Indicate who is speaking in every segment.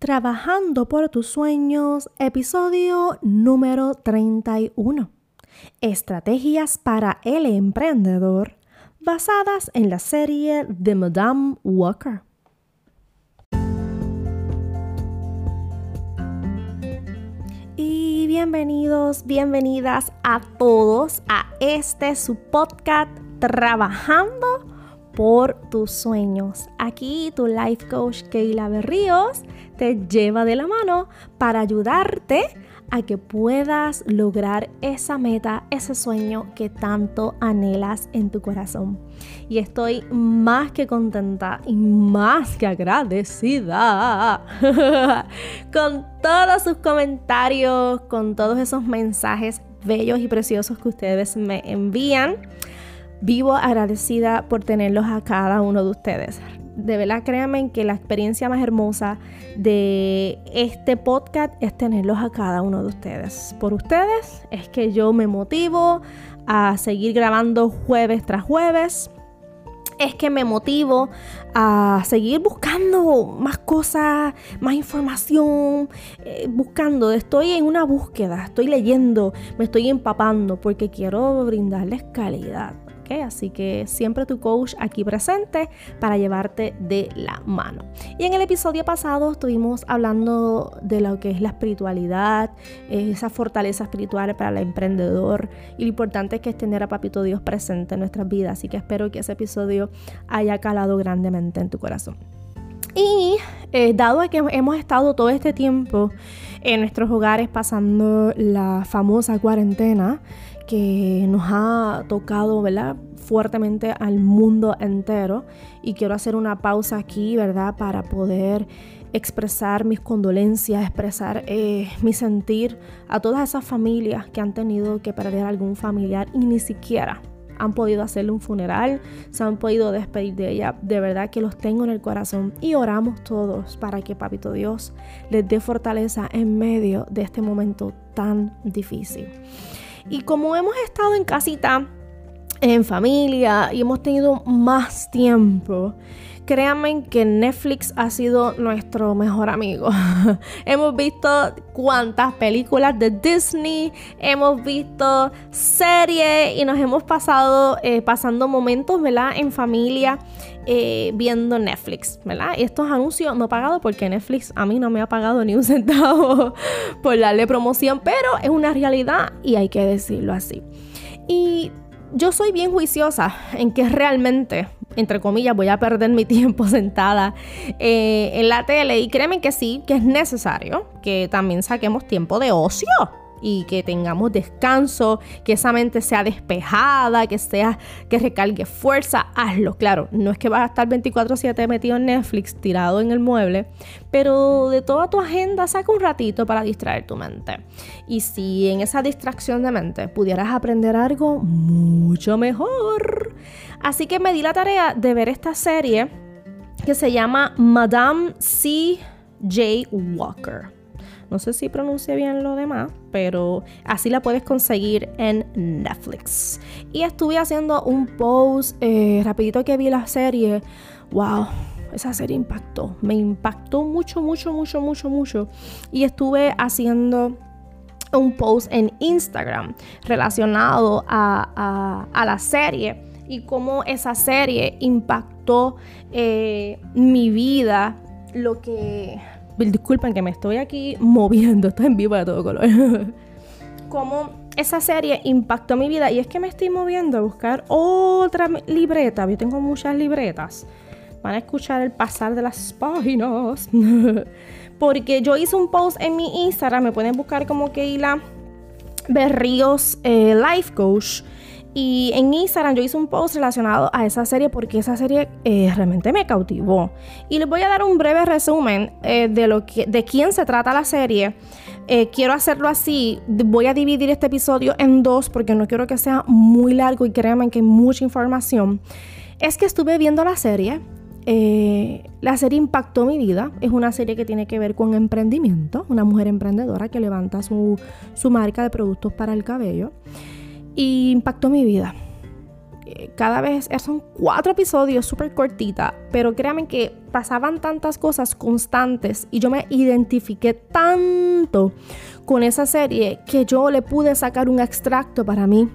Speaker 1: Trabajando por tus sueños, episodio número 31. Estrategias para el emprendedor basadas en la serie de Madame Walker. Y bienvenidos, bienvenidas a todos a este su podcast Trabajando por tus sueños. Aquí tu life coach Keila Berríos te lleva de la mano para ayudarte a que puedas lograr esa meta, ese sueño que tanto anhelas en tu corazón. Y estoy más que contenta y más que agradecida con todos sus comentarios, con todos esos mensajes bellos y preciosos que ustedes me envían. Vivo agradecida por tenerlos a cada uno de ustedes. De verdad, créanme que la experiencia más hermosa de este podcast es tenerlos a cada uno de ustedes. Por ustedes es que yo me motivo a seguir grabando jueves tras jueves es que me motivo a seguir buscando más cosas, más información, eh, buscando, estoy en una búsqueda, estoy leyendo, me estoy empapando porque quiero brindarles calidad. Así que siempre tu coach aquí presente para llevarte de la mano. Y en el episodio pasado estuvimos hablando de lo que es la espiritualidad, esa fortaleza espiritual para el emprendedor y lo importante que es tener a Papito Dios presente en nuestras vidas. Así que espero que ese episodio haya calado grandemente en tu corazón. Y eh, dado que hemos estado todo este tiempo en nuestros hogares pasando la famosa cuarentena, que nos ha tocado, ¿verdad? Fuertemente al mundo entero. Y quiero hacer una pausa aquí, ¿verdad? Para poder expresar mis condolencias, expresar eh, mi sentir a todas esas familias que han tenido que perder algún familiar y ni siquiera han podido hacerle un funeral, se han podido despedir de ella. De verdad que los tengo en el corazón y oramos todos para que Papito Dios les dé fortaleza en medio de este momento tan difícil. Y como hemos estado en casita, en familia y hemos tenido más tiempo, créanme que Netflix ha sido nuestro mejor amigo. hemos visto cuántas películas de Disney, hemos visto series y nos hemos pasado eh, pasando momentos, ¿verdad? En familia. Eh, viendo Netflix, ¿verdad? Y estos anuncios no pagados porque Netflix a mí no me ha pagado ni un centavo por darle promoción, pero es una realidad y hay que decirlo así. Y yo soy bien juiciosa en que realmente, entre comillas, voy a perder mi tiempo sentada eh, en la tele. Y créeme que sí, que es necesario que también saquemos tiempo de ocio y que tengamos descanso, que esa mente sea despejada, que sea que recargue fuerza, hazlo. Claro, no es que vas a estar 24/7 metido en Netflix, tirado en el mueble, pero de toda tu agenda saca un ratito para distraer tu mente. Y si en esa distracción de mente pudieras aprender algo mucho mejor. Así que me di la tarea de ver esta serie que se llama Madame C. J. Walker. No sé si pronuncia bien lo demás, pero así la puedes conseguir en Netflix. Y estuve haciendo un post eh, rapidito que vi la serie. ¡Wow! Esa serie impactó. Me impactó mucho, mucho, mucho, mucho, mucho. Y estuve haciendo un post en Instagram relacionado a, la serie y cómo esa serie impactó eh, mi vida, lo que disculpen que me estoy aquí moviendo, estoy en vivo de todo color. Cómo esa serie impactó mi vida y es que me estoy moviendo a buscar otra libreta. Yo tengo muchas libretas. Van a escuchar el pasar de las páginas. Porque yo hice un post en mi Instagram, me pueden buscar como Keila Berríos eh, Life Coach. Y en Instagram yo hice un post relacionado a esa serie porque esa serie eh, realmente me cautivó. Y les voy a dar un breve resumen eh, de, lo que, de quién se trata la serie. Eh, quiero hacerlo así. Voy a dividir este episodio en dos porque no quiero que sea muy largo y créanme que hay mucha información. Es que estuve viendo la serie. la serie impactó mi vida. Es una serie que tiene que ver con emprendimiento. Una mujer emprendedora que levanta su, su marca de productos para el cabello y impactó mi vida. eh, cada vez son cuatro episodios súper cortita, pero créanme que pasaban tantas cosas constantes y yo me identifiqué tanto con esa serie que yo le pude sacar un extracto para mí.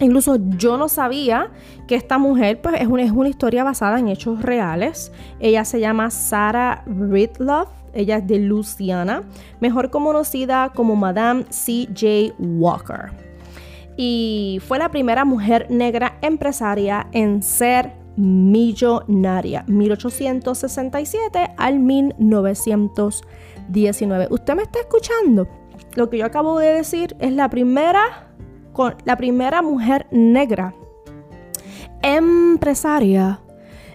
Speaker 1: Incluso yo no sabía que esta mujer pues, es, una, es una historia basada en hechos reales. Ella se llama Sarah Ridloff. Ella es de Louisiana, mejor conocida como Madame C.J. Walker. Y fue la primera mujer negra empresaria en ser millonaria, 1867 al 1919. ¿Usted me está escuchando? Lo que yo acabo de decir es la primera, la primera mujer negra empresaria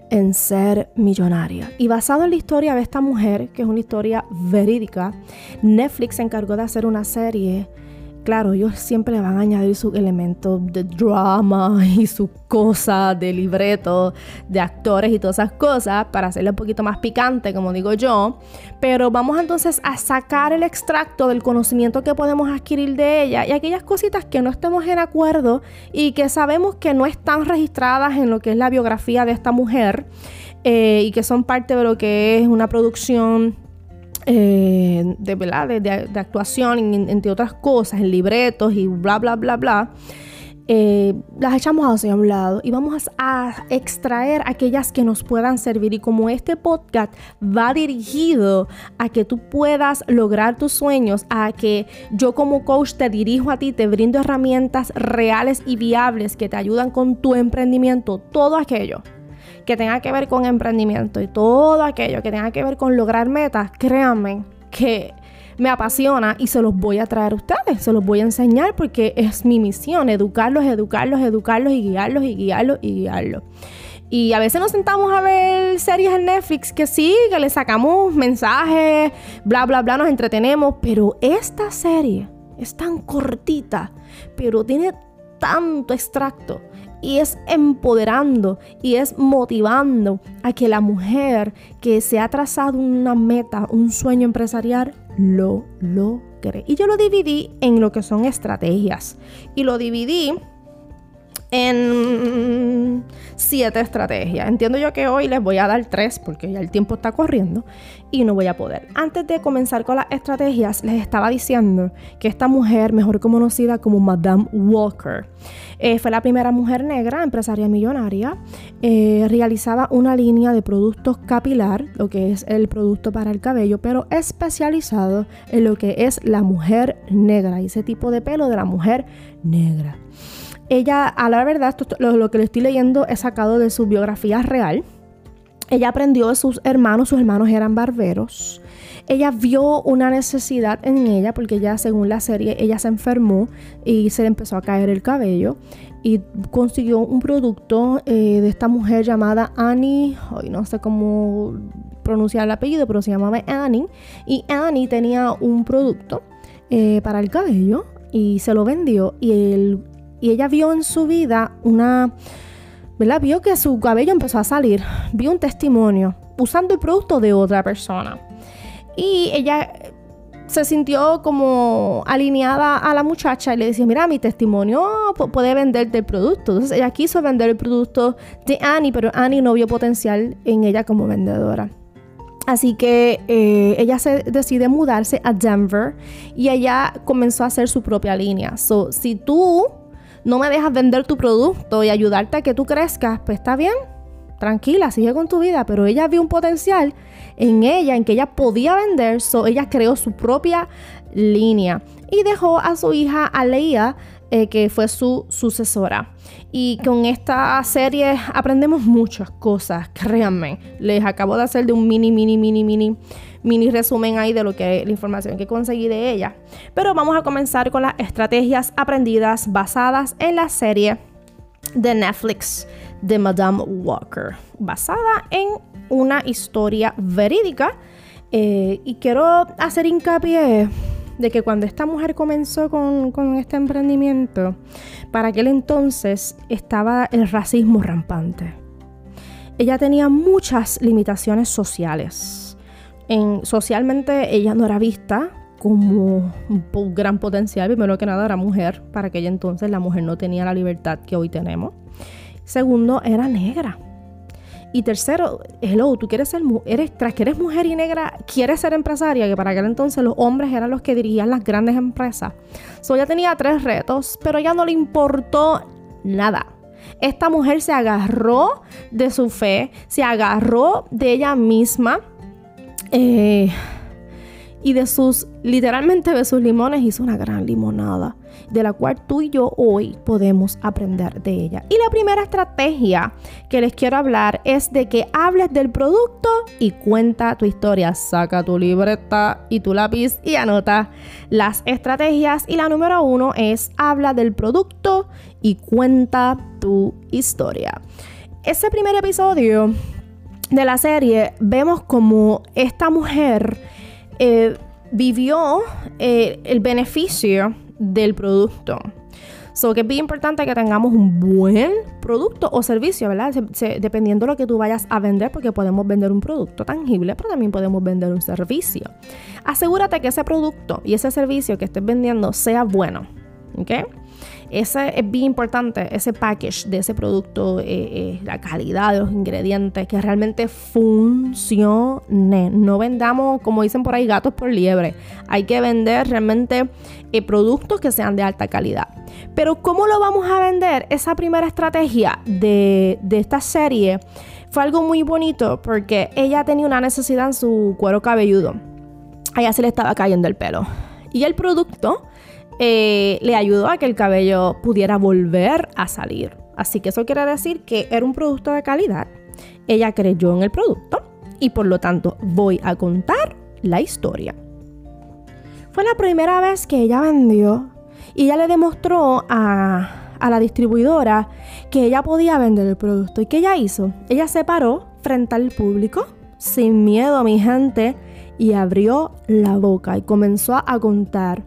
Speaker 1: en ser millonaria. Y basado en la historia de esta mujer, que es una historia verídica, Netflix se encargó de hacer una serie Claro, ellos siempre le van a añadir sus elementos de drama y sus cosas de libreto, de actores y todas esas cosas para hacerle un poquito más picante, como digo yo. Pero vamos entonces a sacar el extracto del conocimiento que podemos adquirir de ella y aquellas cositas que no estemos en acuerdo y que sabemos que no están registradas en lo que es la biografía de esta mujer eh, y que son parte de lo que es una producción eh, de, De, actuación, entre otras cosas, en libretos y bla, bla, bla, bla, eh, las echamos hacia un lado y vamos a, extraer aquellas que nos puedan servir. Y como este podcast va dirigido a que tú puedas lograr tus sueños, a que yo como coach te dirijo a ti, te brindo herramientas reales y viables que te ayudan con tu emprendimiento, todo aquello que tenga que ver con emprendimiento y todo aquello que tenga que ver con lograr metas, créanme que me apasiona y se los voy a traer a ustedes, se los voy a enseñar porque es mi misión, educarlos, educarlos, educarlos y guiarlos y guiarlos y guiarlos. Y a veces nos sentamos a ver series en Netflix que sí, que le sacamos mensajes, bla, bla, bla, nos entretenemos, pero esta serie es tan cortita, pero tiene tanto extracto y es empoderando y es motivando a que la mujer que se ha trazado una meta, un sueño empresarial, lo logre. Y yo lo dividí en lo que son estrategias y lo dividí en siete estrategias. Entiendo yo que hoy les voy a dar tres porque ya el tiempo está corriendo y no voy a poder. Antes de comenzar con las estrategias, les estaba diciendo que esta mujer, mejor conocida como Madame Walker, eh, fue la primera mujer negra empresaria millonaria. Eh, realizaba una línea de productos capilar, lo que es el producto para el cabello, pero especializado en lo que es la mujer negra, ese tipo de pelo de la mujer negra. Ella, a la verdad, lo, que le estoy leyendo es sacado de su biografía real. Ella aprendió de sus hermanos, sus hermanos eran barberos. Ella vio una necesidad en ella porque ya según la serie ella se enfermó y se le empezó a caer el cabello y consiguió un producto eh, de esta mujer llamada Annie, hoy no sé cómo pronunciar el apellido, pero se llamaba Annie y Annie tenía un producto eh, para el cabello y se lo vendió y el y ella vio en su vida una, ¿verdad? Vio que su cabello empezó a salir, vio un testimonio usando el producto de otra persona. Y ella se sintió como alineada a la muchacha y le decía, mira, mi testimonio puede venderte el producto. Entonces ella quiso vender el producto de Annie, pero Annie no vio potencial en ella como vendedora. Así que eh, ella se decide mudarse a Denver y ella comenzó a hacer su propia línea. So, si tú no me dejas vender tu producto y ayudarte a que tú crezcas, pues está bien, tranquila, sigue con tu vida, pero ella vio un potencial en ella, en que ella podía vender, so ella creó su propia línea y dejó a su hija Aleia, eh, que fue su sucesora. Y con esta serie aprendemos muchas cosas, créanme. Les acabo de hacer de un mini, mini, mini, mini mini resumen ahí de lo que la información que conseguí de ella. Pero vamos a comenzar con las estrategias aprendidas basadas en la serie de Netflix de Madame Walker, basada en una historia verídica. Eh, y quiero hacer hincapié de que cuando esta mujer comenzó con, con, este emprendimiento, para aquel entonces estaba el racismo rampante. Ella tenía muchas limitaciones sociales socialmente ella no era vista como un gran potencial, primero que nada era mujer, para aquella entonces la mujer no tenía la libertad que hoy tenemos. Segundo, era negra. Y tercero, hello, tú quieres ser, eres, tras que eres mujer y negra, quieres ser empresaria, que para aquel entonces los hombres eran los que dirigían las grandes empresas. So ella tenía tres retos, pero ella no le importó nada. Esta mujer se agarró de su fe, se agarró de ella misma. Eh, y de sus, literalmente de sus limones hizo una gran limonada, de la cual tú y yo hoy podemos aprender de ella. Y la primera estrategia que les quiero hablar es de que hables del producto y cuenta tu historia. Saca tu libreta y tu lápiz y anota las estrategias. Y la número uno es habla del producto y cuenta tu historia. Ese primer episodio de la serie vemos como esta mujer eh, vivió eh, el beneficio del producto. So que es bien importante que tengamos un buen producto o servicio, ¿verdad? dependiendo de lo que tú vayas a vender, porque podemos vender un producto tangible, pero también podemos vender un servicio. Asegúrate que ese producto y ese servicio que estés vendiendo sea bueno, ¿ok? Ese es bien importante, ese package de ese producto, eh, eh, la calidad de los ingredientes, que realmente funcione. No vendamos, como dicen por ahí, gatos por liebre. Hay que vender realmente eh, productos que sean de alta calidad. Pero ¿cómo lo vamos a vender? Esa primera estrategia de, de esta serie fue algo muy bonito porque ella tenía una necesidad en su cuero cabelludo. A ella se le estaba cayendo el pelo. Y el producto eh, le ayudó a que el cabello pudiera volver a salir. Así que eso quiere decir que era un producto de calidad. Ella creyó en el producto y por lo tanto voy a contar la historia. Fue la primera vez que ella vendió y ella le demostró a, a la distribuidora que ella podía vender el producto. ¿Y qué ella hizo? Ella se paró frente al público, sin miedo a mi gente, y abrió la boca y comenzó a contar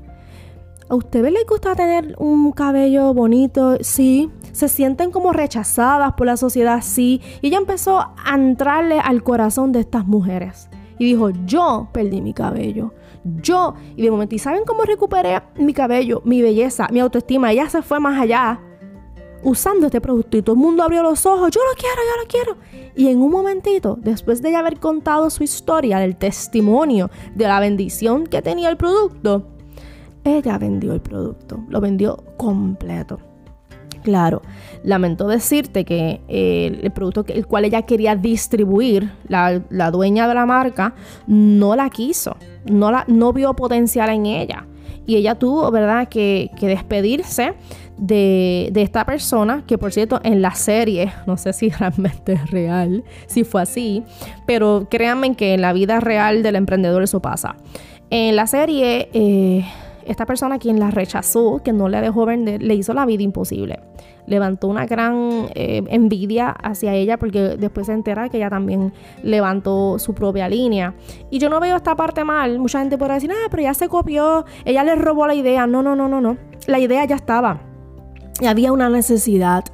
Speaker 1: ¿A ustedes les gusta tener un cabello bonito? Sí. ¿Se sienten como rechazadas por la sociedad? Sí. Y ella empezó a entrarle al corazón de estas mujeres. Y dijo, yo perdí mi cabello. Yo. Y de momento, ¿y saben cómo recuperé mi cabello, mi belleza, mi autoestima? Ella se fue más allá usando este producto y todo el mundo abrió los ojos, yo lo quiero, yo lo quiero. Y en un momentito, después de haber contado su historia, del testimonio, de la bendición que tenía el producto, ella vendió el producto, lo vendió completo. Claro, lamento decirte que eh, el producto que, el cual ella quería distribuir, la, dueña de la marca, no la quiso, no, la, no vio potencial en ella. Y ella tuvo, ¿verdad?, que, despedirse de, de, esta persona, que por cierto, en la serie, no sé si realmente es real, si fue así, pero créanme que en la vida real del emprendedor eso pasa. En la serie, eh, esta persona quien la rechazó, que no le dejó vender, le hizo la vida imposible. Levantó una gran eh, envidia hacia ella porque después se entera que ella también levantó su propia línea. Y yo no veo esta parte mal. Mucha gente puede decir, ah, pero ya se copió, ella le robó la idea. No, no, no, no, no. La idea ya estaba. Y había una necesidad.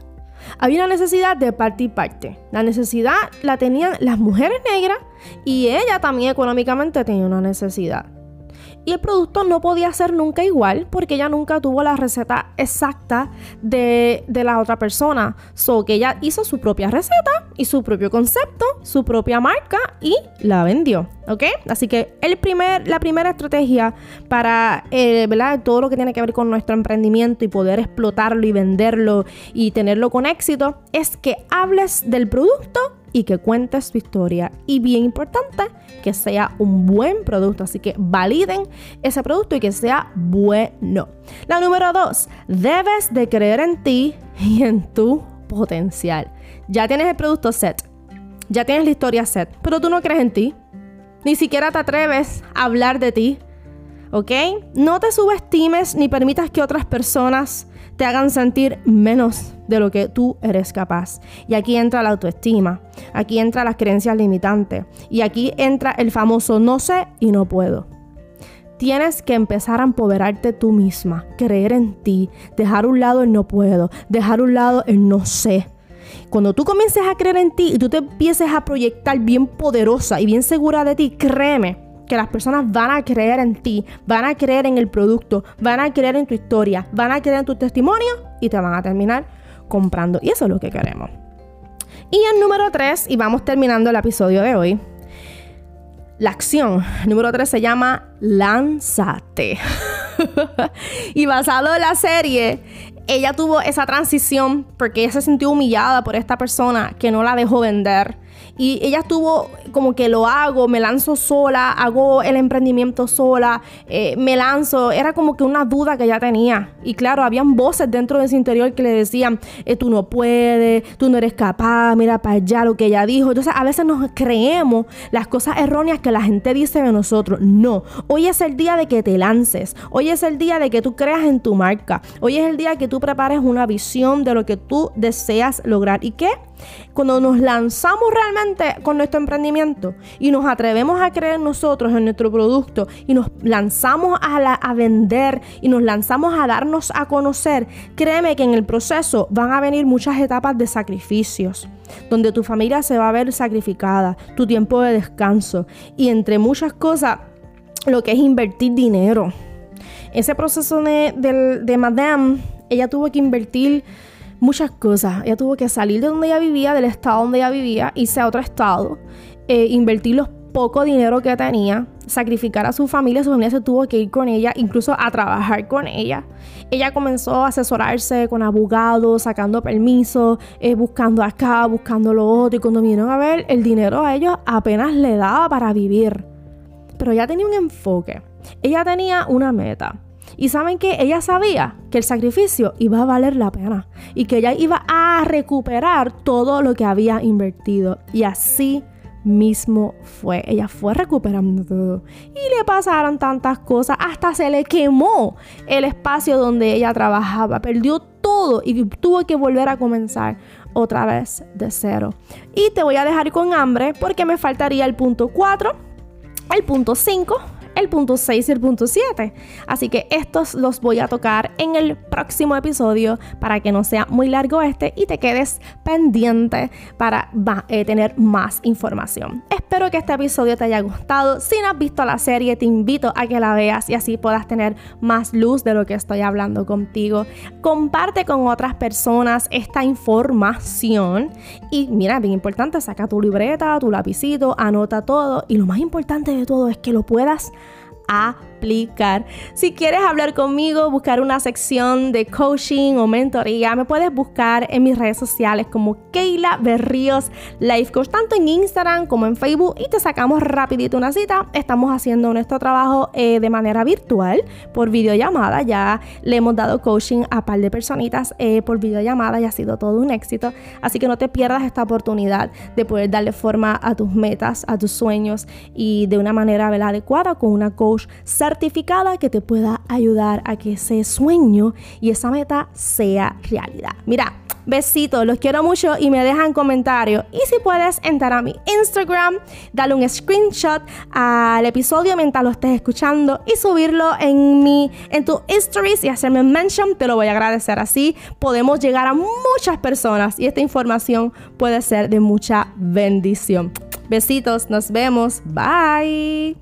Speaker 1: Había una necesidad de parte y parte. La necesidad la tenían las mujeres negras y ella también económicamente tenía una necesidad. Y el producto no podía ser nunca igual porque ella nunca tuvo la receta exacta de, la otra persona. So que ella hizo su propia receta y su propio concepto, su propia marca y la vendió. ¿Ok? Así que el primer, la primera estrategia para eh, todo lo que tiene que ver con nuestro emprendimiento y poder explotarlo y venderlo y tenerlo con éxito es que hables del producto y que cuentes tu historia. Y bien importante, que sea un buen producto. Así que validen ese producto y que sea bueno. La número dos, debes de creer en ti y en tu potencial. Ya tienes el producto set, ya tienes la historia set, pero tú no crees en ti. Ni siquiera te atreves a hablar de ti. ¿Ok? No te subestimes ni permitas que otras personas te hagan sentir menos de lo que tú eres capaz. Y aquí entra la autoestima, aquí entra las creencias limitantes y aquí entra el famoso no sé y no puedo. Tienes que empezar a empoderarte tú misma, creer en ti, dejar un lado el no puedo, dejar un lado el no sé. Cuando tú comiences a creer en ti y tú te empieces a proyectar bien poderosa y bien segura de ti, créeme, que las personas van a creer en ti, van a creer en el producto, van a creer en tu historia, van a creer en tu testimonio y te van a terminar comprando. Y eso es lo que queremos. Y el número 3, y vamos terminando el episodio de hoy, la acción número 3 se llama Lánzate. y basado en la serie, ella tuvo esa transición porque ella se sintió humillada por esta persona que no la dejó vender y ella estuvo como que lo hago, me lanzo sola, hago el emprendimiento sola, eh, me lanzo. Era como que una duda que ella tenía. Y claro, habían voces dentro de su interior que le decían, eh, tú no puedes, tú no eres capaz, mira para allá lo que ella dijo. Entonces a veces nos creemos las cosas erróneas que la gente dice de nosotros. No, hoy es el día de que te lances. Hoy es el día de que tú creas en tu marca. Hoy es el día que tú prepares una visión de lo que tú deseas lograr. ¿Y qué? Cuando nos lanzamos realmente con nuestro emprendimiento y nos atrevemos a creer nosotros en nuestro producto y nos lanzamos a, vender y nos lanzamos a darnos a conocer, créeme que en el proceso van a venir muchas etapas de sacrificios donde tu familia se va a ver sacrificada, tu tiempo de descanso y entre muchas cosas lo que es invertir dinero. Ese proceso de Madame, ella tuvo que invertir muchas cosas. Ella tuvo que salir de donde ella vivía, del estado donde ella vivía, irse a otro estado, eh, invertir los poco dinero que tenía, sacrificar a su familia, su familia se tuvo que ir con ella, incluso a trabajar con ella. Ella comenzó a asesorarse con abogados, sacando permisos, eh, buscando acá, buscando lo otro, y cuando vinieron a ver, el dinero a ellos apenas le daba para vivir. Pero ella tenía un enfoque, ella tenía una meta. Y saben que ella sabía que el sacrificio iba a valer la pena y que ella iba a recuperar todo lo que había invertido. Y así mismo fue. Ella fue recuperando todo. Y le pasaron tantas cosas. Hasta se le quemó el espacio donde ella trabajaba. Perdió todo y tuvo que volver a comenzar otra vez de cero. Y te voy a dejar con hambre porque me faltaría el punto 4, el punto 5 el punto 6 y el punto 7. Así que estos los voy a tocar en el próximo episodio para que no sea muy largo este y te quedes pendiente para eh, tener más información. Espero que este episodio te haya gustado. Si no has visto la serie, te invito a que la veas y así puedas tener más luz de lo que estoy hablando contigo. Comparte con otras personas esta información y mira, bien importante, saca tu libreta, tu lapicito, anota todo y lo más importante de todo es que lo puedas 아 Si quieres hablar conmigo, buscar una sección de coaching o mentoría, me puedes buscar en mis redes sociales como Keila Berríos Life Coach, tanto en Instagram como en Facebook y te sacamos rapidito una cita. Estamos haciendo nuestro trabajo eh, de manera virtual por videollamada. Ya le hemos dado coaching a par de personitas eh, por videollamada y ha sido todo un éxito. Así que no te pierdas esta oportunidad de poder darle forma a tus metas, a tus sueños y de una manera adecuada con una coach certificada que te pueda ayudar a que ese sueño y esa meta sea realidad. Mira, Besitos, los quiero mucho y me dejan comentarios. Y si puedes entrar a mi Instagram, darle un screenshot al episodio mientras lo estés escuchando y subirlo en mi en tu stories y hacerme mention, te lo voy a agradecer. Así podemos llegar a muchas personas y esta información puede ser de mucha bendición. Besitos, nos vemos. Bye.